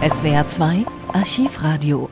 SWR 2 Archivradio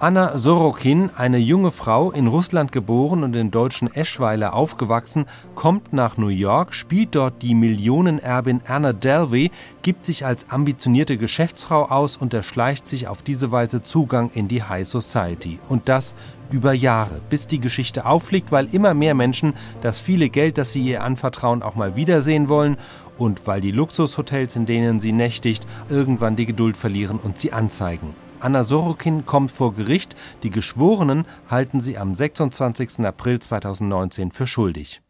Anna Sorokin, eine junge Frau, in Russland geboren und in deutschen Eschweiler aufgewachsen, kommt nach New York, spielt dort die Millionenerbin Anna Delvey, gibt sich als ambitionierte Geschäftsfrau aus und erschleicht sich auf diese Weise Zugang in die High Society. Und das über Jahre, bis die Geschichte auffliegt, weil immer mehr Menschen das viele Geld, das sie ihr anvertrauen, auch mal wiedersehen wollen und weil die Luxushotels, in denen sie nächtigt, irgendwann die Geduld verlieren und sie anzeigen. Anna Sorokin kommt vor Gericht. Die Geschworenen halten sie am 26. April 2019 für schuldig.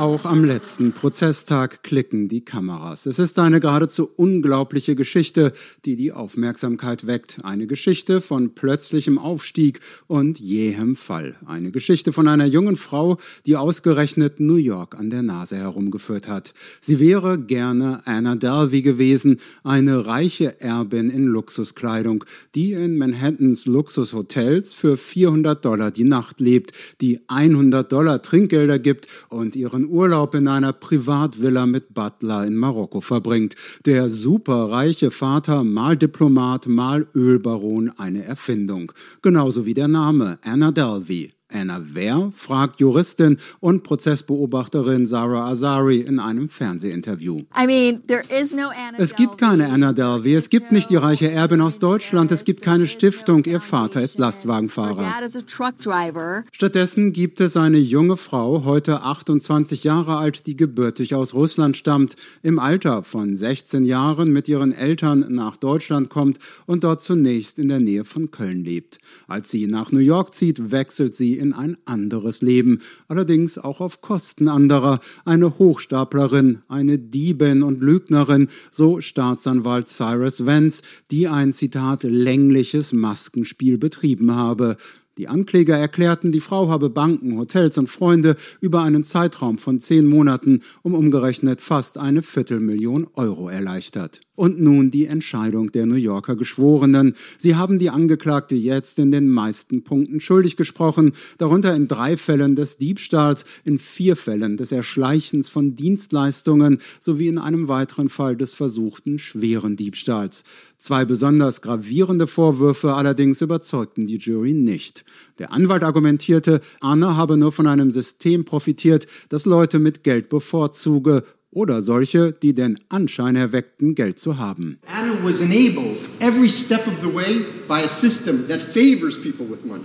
Auch am letzten Prozesstag klicken die Kameras. Es ist eine geradezu unglaubliche Geschichte, die die Aufmerksamkeit weckt. Eine Geschichte von plötzlichem Aufstieg und jähem Fall. Eine Geschichte von einer jungen Frau, die ausgerechnet New York an der Nase herumgeführt hat. Sie wäre gerne Anna Dalvey gewesen, eine reiche Erbin in Luxuskleidung, die in Manhattans Luxushotels für 400 Dollar die Nacht lebt, die 100 Dollar Trinkgelder gibt und ihren Urlaub in einer Privatvilla mit Butler in Marokko verbringt. Der superreiche Vater, mal Diplomat, mal Ölbaron, eine Erfindung. Genauso wie der Name Anna Delvey. Anna wer? fragt Juristin und Prozessbeobachterin Sarah Azari in einem Fernsehinterview. I mean, no es gibt keine Anna Delvey, es gibt nicht die reiche Erbin aus Deutschland, es gibt keine Stiftung, ihr Vater ist Lastwagenfahrer. Stattdessen gibt es eine junge Frau, heute 28 Jahre alt, die gebürtig aus Russland stammt, im Alter von 16 Jahren mit ihren Eltern nach Deutschland kommt und dort zunächst in der Nähe von Köln lebt. Als sie nach New York zieht, wechselt sie in ein anderes Leben, allerdings auch auf Kosten anderer, eine Hochstaplerin, eine Diebin und Lügnerin, so Staatsanwalt Cyrus Vance, die ein Zitat längliches Maskenspiel betrieben habe. Die Ankläger erklärten, die Frau habe Banken, Hotels und Freunde über einen Zeitraum von zehn Monaten um umgerechnet fast eine Viertelmillion Euro erleichtert. Und nun die Entscheidung der New Yorker Geschworenen. Sie haben die Angeklagte jetzt in den meisten Punkten schuldig gesprochen, darunter in drei Fällen des Diebstahls, in vier Fällen des Erschleichens von Dienstleistungen sowie in einem weiteren Fall des versuchten schweren Diebstahls. Zwei besonders gravierende Vorwürfe allerdings überzeugten die Jury nicht. Der Anwalt argumentierte, Anna habe nur von einem System profitiert, das Leute mit Geld bevorzuge oder solche, die den Anschein erweckten, Geld zu haben. Anna was enabled every step of the way by a system that favors people with money,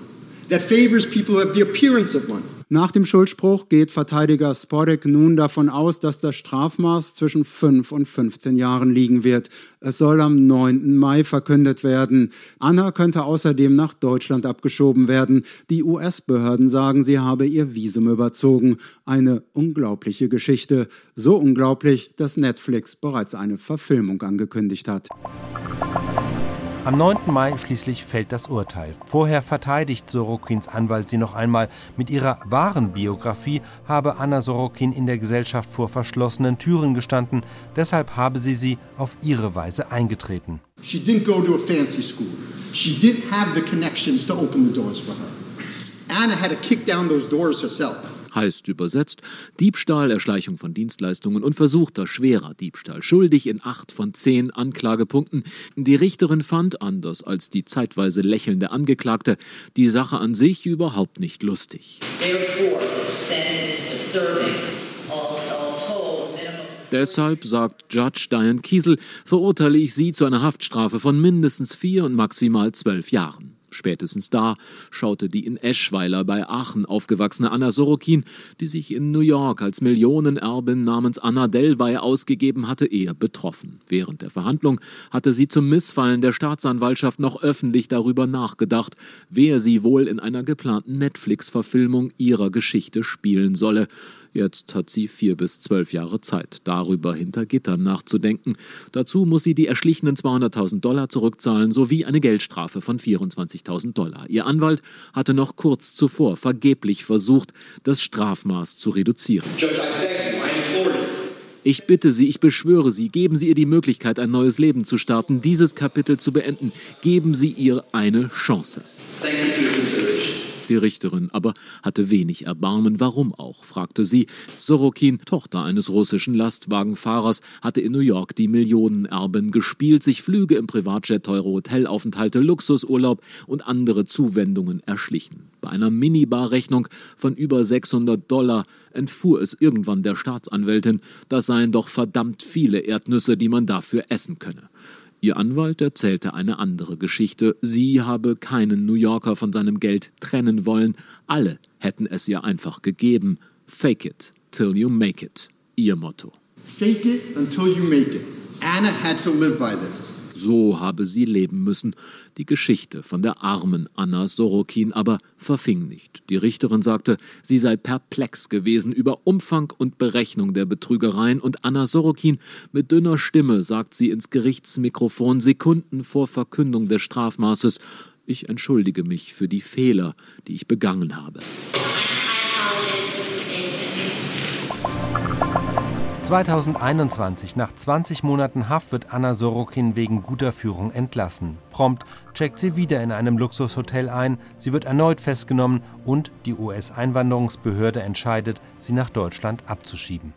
that favors people who have the appearance of money. Nach dem Schuldspruch geht Verteidiger Spodek nun davon aus, dass das Strafmaß zwischen 5 und 15 Jahren liegen wird. Es soll am 9. Mai verkündet werden. Anna könnte außerdem nach Deutschland abgeschoben werden. Die US-Behörden sagen, sie habe ihr Visum überzogen. Eine unglaubliche Geschichte. So unglaublich, dass Netflix bereits eine Verfilmung angekündigt hat. Am 9. Mai schließlich fällt das Urteil. Vorher verteidigt Sorokins Anwalt sie noch einmal. Mit ihrer wahren Biografie habe Anna Sorokin in der Gesellschaft vor verschlossenen Türen gestanden. Deshalb habe sie sie auf ihre Weise eingetreten. She didn't go to a fancy school. She didn't have the connections to open the doors for her. Anna had to kick down those doors herself heißt übersetzt Diebstahl, Erschleichung von Dienstleistungen und versuchter schwerer Diebstahl. Schuldig in acht von zehn Anklagepunkten. Die Richterin fand, anders als die zeitweise lächelnde Angeklagte, die Sache an sich überhaupt nicht lustig. Deshalb, sagt Judge Diane Kiesel, verurteile ich Sie zu einer Haftstrafe von mindestens vier und maximal zwölf Jahren. Spätestens da schaute die in Eschweiler bei Aachen aufgewachsene Anna Sorokin, die sich in New York als Millionenerbin namens Anna Delvey ausgegeben hatte, eher betroffen. Während der Verhandlung hatte sie zum Missfallen der Staatsanwaltschaft noch öffentlich darüber nachgedacht, wer sie wohl in einer geplanten Netflix-Verfilmung ihrer Geschichte spielen solle. Jetzt hat sie vier bis zwölf Jahre Zeit, darüber hinter Gittern nachzudenken. Dazu muss sie die erschlichenen 200.000 Dollar zurückzahlen sowie eine Geldstrafe von 24.000 Dollar. Ihr Anwalt hatte noch kurz zuvor vergeblich versucht, das Strafmaß zu reduzieren. Ich bitte Sie, ich beschwöre Sie, geben Sie ihr die Möglichkeit, ein neues Leben zu starten, dieses Kapitel zu beenden. Geben Sie ihr eine Chance. Die Richterin aber hatte wenig Erbarmen. Warum auch, fragte sie. Sorokin, Tochter eines russischen Lastwagenfahrers, hatte in New York die Millionenerbin gespielt, sich Flüge im Privatjet, teure Hotelaufenthalte, Luxusurlaub und andere Zuwendungen erschlichen. Bei einer Minibar-Rechnung von über 600 Dollar entfuhr es irgendwann der Staatsanwältin, das seien doch verdammt viele Erdnüsse, die man dafür essen könne. Ihr Anwalt erzählte eine andere Geschichte. Sie habe keinen New Yorker von seinem Geld trennen wollen. Alle hätten es ihr einfach gegeben. Fake it till you make it. Ihr Motto. Fake it until you make it. Anna had to live by this. So habe sie leben müssen. Die Geschichte von der armen Anna Sorokin aber verfing nicht. Die Richterin sagte, sie sei perplex gewesen über Umfang und Berechnung der Betrügereien und Anna Sorokin mit dünner Stimme sagt sie ins Gerichtsmikrofon Sekunden vor Verkündung des Strafmaßes, ich entschuldige mich für die Fehler, die ich begangen habe. 2021, nach 20 Monaten Haft, wird Anna Sorokin wegen guter Führung entlassen. Prompt checkt sie wieder in einem Luxushotel ein, sie wird erneut festgenommen und die US-Einwanderungsbehörde entscheidet, sie nach Deutschland abzuschieben.